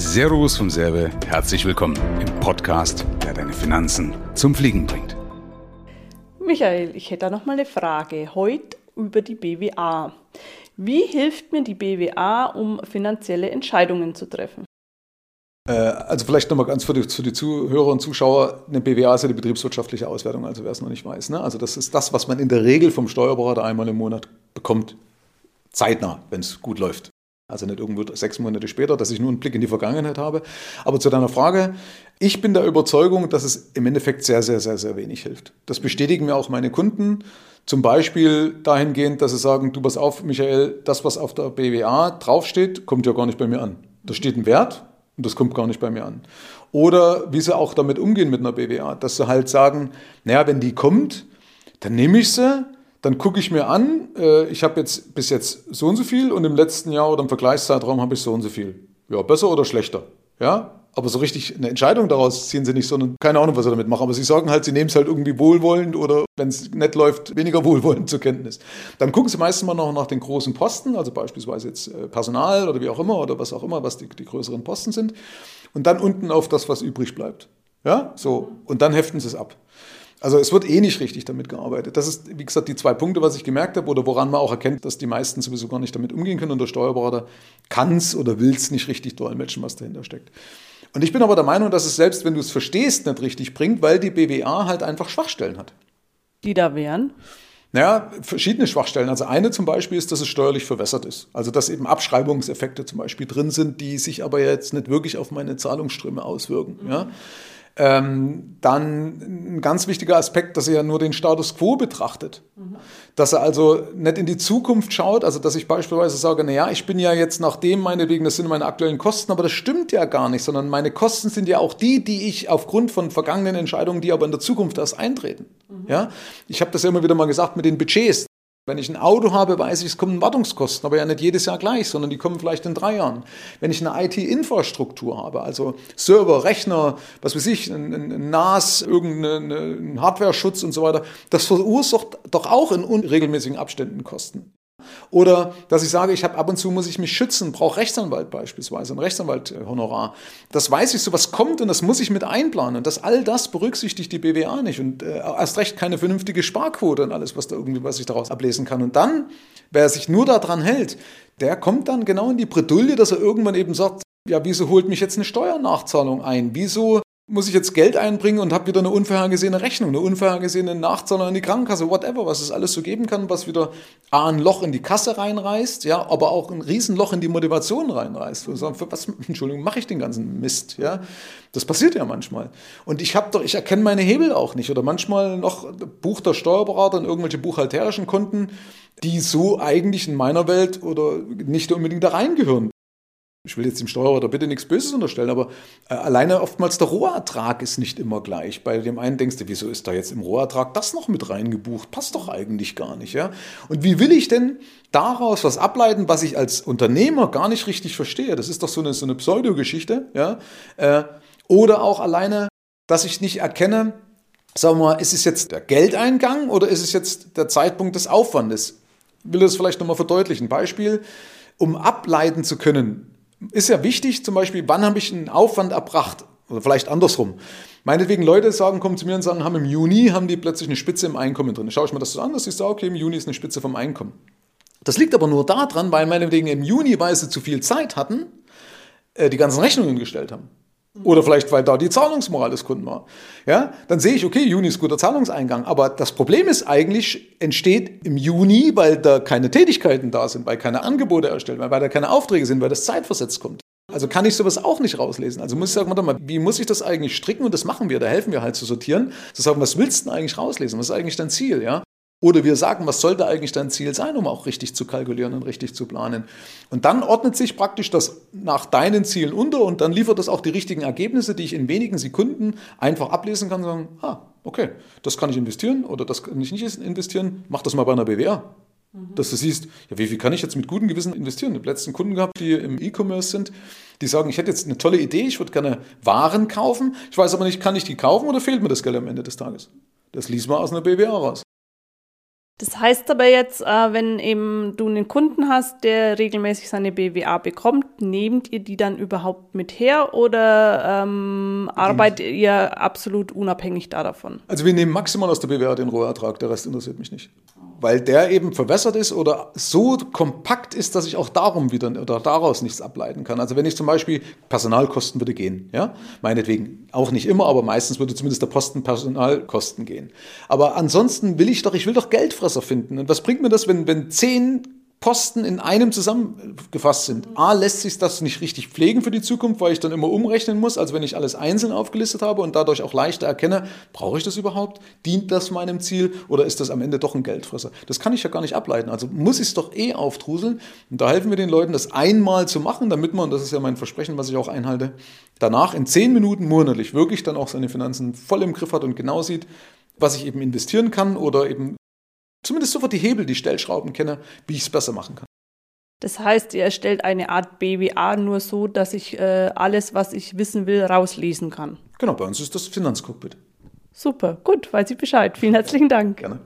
Servus vom Serbe, herzlich willkommen im Podcast, der deine Finanzen zum Fliegen bringt. Michael, ich hätte da noch mal eine Frage. Heute über die BWA. Wie hilft mir die BWA, um finanzielle Entscheidungen zu treffen? Äh, also vielleicht nochmal ganz für die, für die, Zuhörer und Zuschauer, eine BWA ist ja die betriebswirtschaftliche Auswertung, also wer es noch nicht weiß. Ne? Also das ist das, was man in der Regel vom Steuerberater einmal im Monat bekommt. Zeitnah, wenn es gut läuft. Also nicht irgendwo sechs Monate später, dass ich nur einen Blick in die Vergangenheit habe. Aber zu deiner Frage, ich bin der Überzeugung, dass es im Endeffekt sehr, sehr, sehr, sehr wenig hilft. Das bestätigen mir auch meine Kunden. Zum Beispiel dahingehend, dass sie sagen, du pass auf, Michael, das, was auf der BWA draufsteht, kommt ja gar nicht bei mir an. Da steht ein Wert und das kommt gar nicht bei mir an. Oder wie sie auch damit umgehen mit einer BWA, dass sie halt sagen, naja, wenn die kommt, dann nehme ich sie, dann gucke ich mir an, äh, ich habe jetzt bis jetzt so und so viel und im letzten Jahr oder im Vergleichszeitraum habe ich so und so viel. Ja, besser oder schlechter? Ja, aber so richtig eine Entscheidung daraus ziehen sie nicht, sondern keine Ahnung, was sie damit machen. Aber sie sagen halt, sie nehmen es halt irgendwie wohlwollend oder wenn es nett läuft, weniger wohlwollend zur Kenntnis. Dann gucken sie meistens mal noch nach den großen Posten, also beispielsweise jetzt äh, Personal oder wie auch immer oder was auch immer, was die, die größeren Posten sind. Und dann unten auf das, was übrig bleibt. Ja, so. Und dann heften sie es ab. Also es wird eh nicht richtig damit gearbeitet. Das ist, wie gesagt, die zwei Punkte, was ich gemerkt habe oder woran man auch erkennt, dass die meisten sowieso gar nicht damit umgehen können und der Steuerberater kann es oder will es nicht richtig dolmetschen, was dahinter steckt. Und ich bin aber der Meinung, dass es selbst, wenn du es verstehst, nicht richtig bringt, weil die BWA halt einfach Schwachstellen hat. Die da wären? Naja, verschiedene Schwachstellen. Also eine zum Beispiel ist, dass es steuerlich verwässert ist. Also dass eben Abschreibungseffekte zum Beispiel drin sind, die sich aber jetzt nicht wirklich auf meine Zahlungsströme auswirken. Mhm. Ja? Ähm, dann ein ganz wichtiger Aspekt, dass er ja nur den Status quo betrachtet. Dass er also nicht in die Zukunft schaut, also dass ich beispielsweise sage, naja, ich bin ja jetzt nach dem meinetwegen, das sind meine aktuellen Kosten, aber das stimmt ja gar nicht, sondern meine Kosten sind ja auch die, die ich aufgrund von vergangenen Entscheidungen, die aber in der Zukunft erst eintreten. Mhm. Ja? Ich habe das ja immer wieder mal gesagt mit den Budgets. Wenn ich ein Auto habe, weiß ich, es kommen Wartungskosten, aber ja nicht jedes Jahr gleich, sondern die kommen vielleicht in drei Jahren. Wenn ich eine IT-Infrastruktur habe, also Server, Rechner, was weiß ich, ein, ein NAS, irgendein Hardware-Schutz und so weiter, das verursacht doch auch in unregelmäßigen Abständen Kosten. Oder dass ich sage, ich habe ab und zu muss ich mich schützen, brauche Rechtsanwalt beispielsweise, ein Rechtsanwalthonorar. Das weiß ich so, was kommt und das muss ich mit einplanen. Und das all das berücksichtigt die BWA nicht und äh, erst recht keine vernünftige Sparquote und alles, was da irgendwie, was ich daraus ablesen kann. Und dann, wer sich nur daran hält, der kommt dann genau in die Bredouille, dass er irgendwann eben sagt, ja, wieso holt mich jetzt eine Steuernachzahlung ein? Wieso muss ich jetzt Geld einbringen und habe wieder eine unvorhergesehene Rechnung, eine unvorhergesehene Nachzahlung an die Krankenkasse, whatever, was es alles so geben kann, was wieder A, ein Loch in die Kasse reinreißt, ja, aber auch ein Riesenloch in die Motivation reinreißt. Wo sagen, für was, Entschuldigung, mache ich den ganzen Mist, ja? Das passiert ja manchmal. Und ich habe doch, ich erkenne meine Hebel auch nicht. Oder manchmal noch bucht der Steuerberater in irgendwelche buchhalterischen Konten, die so eigentlich in meiner Welt oder nicht unbedingt da reingehören ich will jetzt dem Steuerberater bitte nichts Böses unterstellen, aber äh, alleine oftmals der Rohertrag ist nicht immer gleich. Bei dem einen denkst du, wieso ist da jetzt im Rohertrag das noch mit reingebucht? Passt doch eigentlich gar nicht, ja? Und wie will ich denn daraus was ableiten, was ich als Unternehmer gar nicht richtig verstehe? Das ist doch so eine, so eine Pseudogeschichte, ja? Äh, oder auch alleine, dass ich nicht erkenne, sagen wir mal, ist es jetzt der Geldeingang oder ist es jetzt der Zeitpunkt des Aufwandes? Ich will das vielleicht nochmal verdeutlichen. Beispiel, um ableiten zu können, ist ja wichtig, zum Beispiel, wann habe ich einen Aufwand erbracht? Oder vielleicht andersrum. Meinetwegen Leute sagen, kommen zu mir und sagen, haben im Juni haben die plötzlich eine Spitze im Einkommen drin. Schaue ich mir das so an, dass ich sage, okay, im Juni ist eine Spitze vom Einkommen. Das liegt aber nur daran, weil meinetwegen im Juni, weil sie zu viel Zeit hatten, äh, die ganzen Rechnungen gestellt haben. Oder vielleicht, weil da die Zahlungsmoral des Kunden war. Ja, dann sehe ich, okay, Juni ist guter Zahlungseingang. Aber das Problem ist eigentlich, entsteht im Juni, weil da keine Tätigkeiten da sind, weil keine Angebote erstellt werden, weil da keine Aufträge sind, weil das zeitversetzt kommt. Also kann ich sowas auch nicht rauslesen. Also muss ich sagen, warte mal, wie muss ich das eigentlich stricken? Und das machen wir, da helfen wir halt zu sortieren, zu sagen, was willst du denn eigentlich rauslesen? Was ist eigentlich dein Ziel? Ja? Oder wir sagen, was sollte eigentlich dein Ziel sein, um auch richtig zu kalkulieren und richtig zu planen. Und dann ordnet sich praktisch das nach deinen Zielen unter und dann liefert das auch die richtigen Ergebnisse, die ich in wenigen Sekunden einfach ablesen kann und sagen, ah, okay, das kann ich investieren oder das kann ich nicht investieren, mach das mal bei einer BWA. Mhm. Dass du siehst, ja, wie viel kann ich jetzt mit gutem Gewissen investieren? Ich habe letzten Kunden gehabt, die im E-Commerce sind, die sagen, ich hätte jetzt eine tolle Idee, ich würde gerne Waren kaufen, ich weiß aber nicht, kann ich die kaufen oder fehlt mir das Geld am Ende des Tages? Das liest man aus einer BWA raus. Das heißt aber jetzt, äh, wenn eben du einen Kunden hast, der regelmäßig seine BWA bekommt, nehmt ihr die dann überhaupt mit her oder ähm, arbeitet ihr absolut unabhängig davon? Also wir nehmen maximal aus der BWA den Rohertrag, der Rest interessiert mich nicht. Weil der eben verwässert ist oder so kompakt ist, dass ich auch darum wieder oder daraus nichts ableiten kann. Also wenn ich zum Beispiel Personalkosten würde gehen, ja, meinetwegen auch nicht immer, aber meistens würde zumindest der Posten Personalkosten gehen. Aber ansonsten will ich doch, ich will doch Geld fressen Fresser finden. Und was bringt mir das, wenn, wenn zehn Posten in einem zusammengefasst sind. A, lässt sich das nicht richtig pflegen für die Zukunft, weil ich dann immer umrechnen muss, als wenn ich alles einzeln aufgelistet habe und dadurch auch leichter erkenne, brauche ich das überhaupt? Dient das meinem Ziel oder ist das am Ende doch ein Geldfresser? Das kann ich ja gar nicht ableiten. Also muss ich es doch eh aufdruseln. Und da helfen wir den Leuten, das einmal zu machen, damit man, das ist ja mein Versprechen, was ich auch einhalte, danach in zehn Minuten monatlich wirklich dann auch seine Finanzen voll im Griff hat und genau sieht, was ich eben investieren kann oder eben zumindest sofort die Hebel, die Stellschrauben kenne, wie ich es besser machen kann. Das heißt, ihr erstellt eine Art BWA nur so, dass ich äh, alles, was ich wissen will, rauslesen kann. Genau, bei uns ist das Finanzcockpit. Super, gut, weiß ich Bescheid. Vielen herzlichen Dank. Gerne.